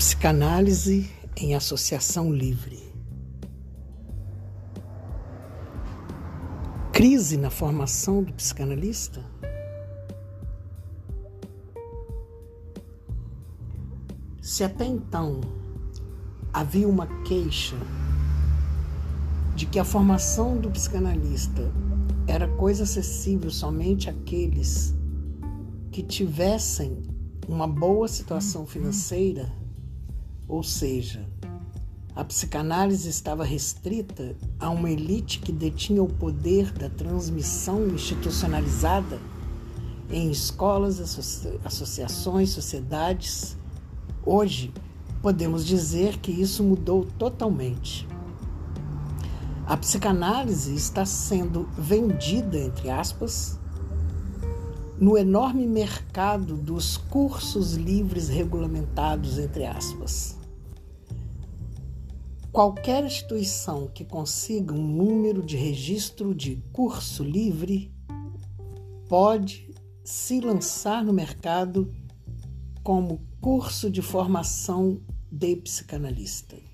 Psicanálise em associação livre. Crise na formação do psicanalista? Se até então havia uma queixa de que a formação do psicanalista era coisa acessível somente àqueles que tivessem uma boa situação financeira, ou seja, a psicanálise estava restrita a uma elite que detinha o poder da transmissão institucionalizada em escolas, associações, sociedades. Hoje, podemos dizer que isso mudou totalmente. A psicanálise está sendo vendida, entre aspas, no enorme mercado dos cursos livres regulamentados, entre aspas. Qualquer instituição que consiga um número de registro de curso livre pode se lançar no mercado como curso de formação de psicanalista.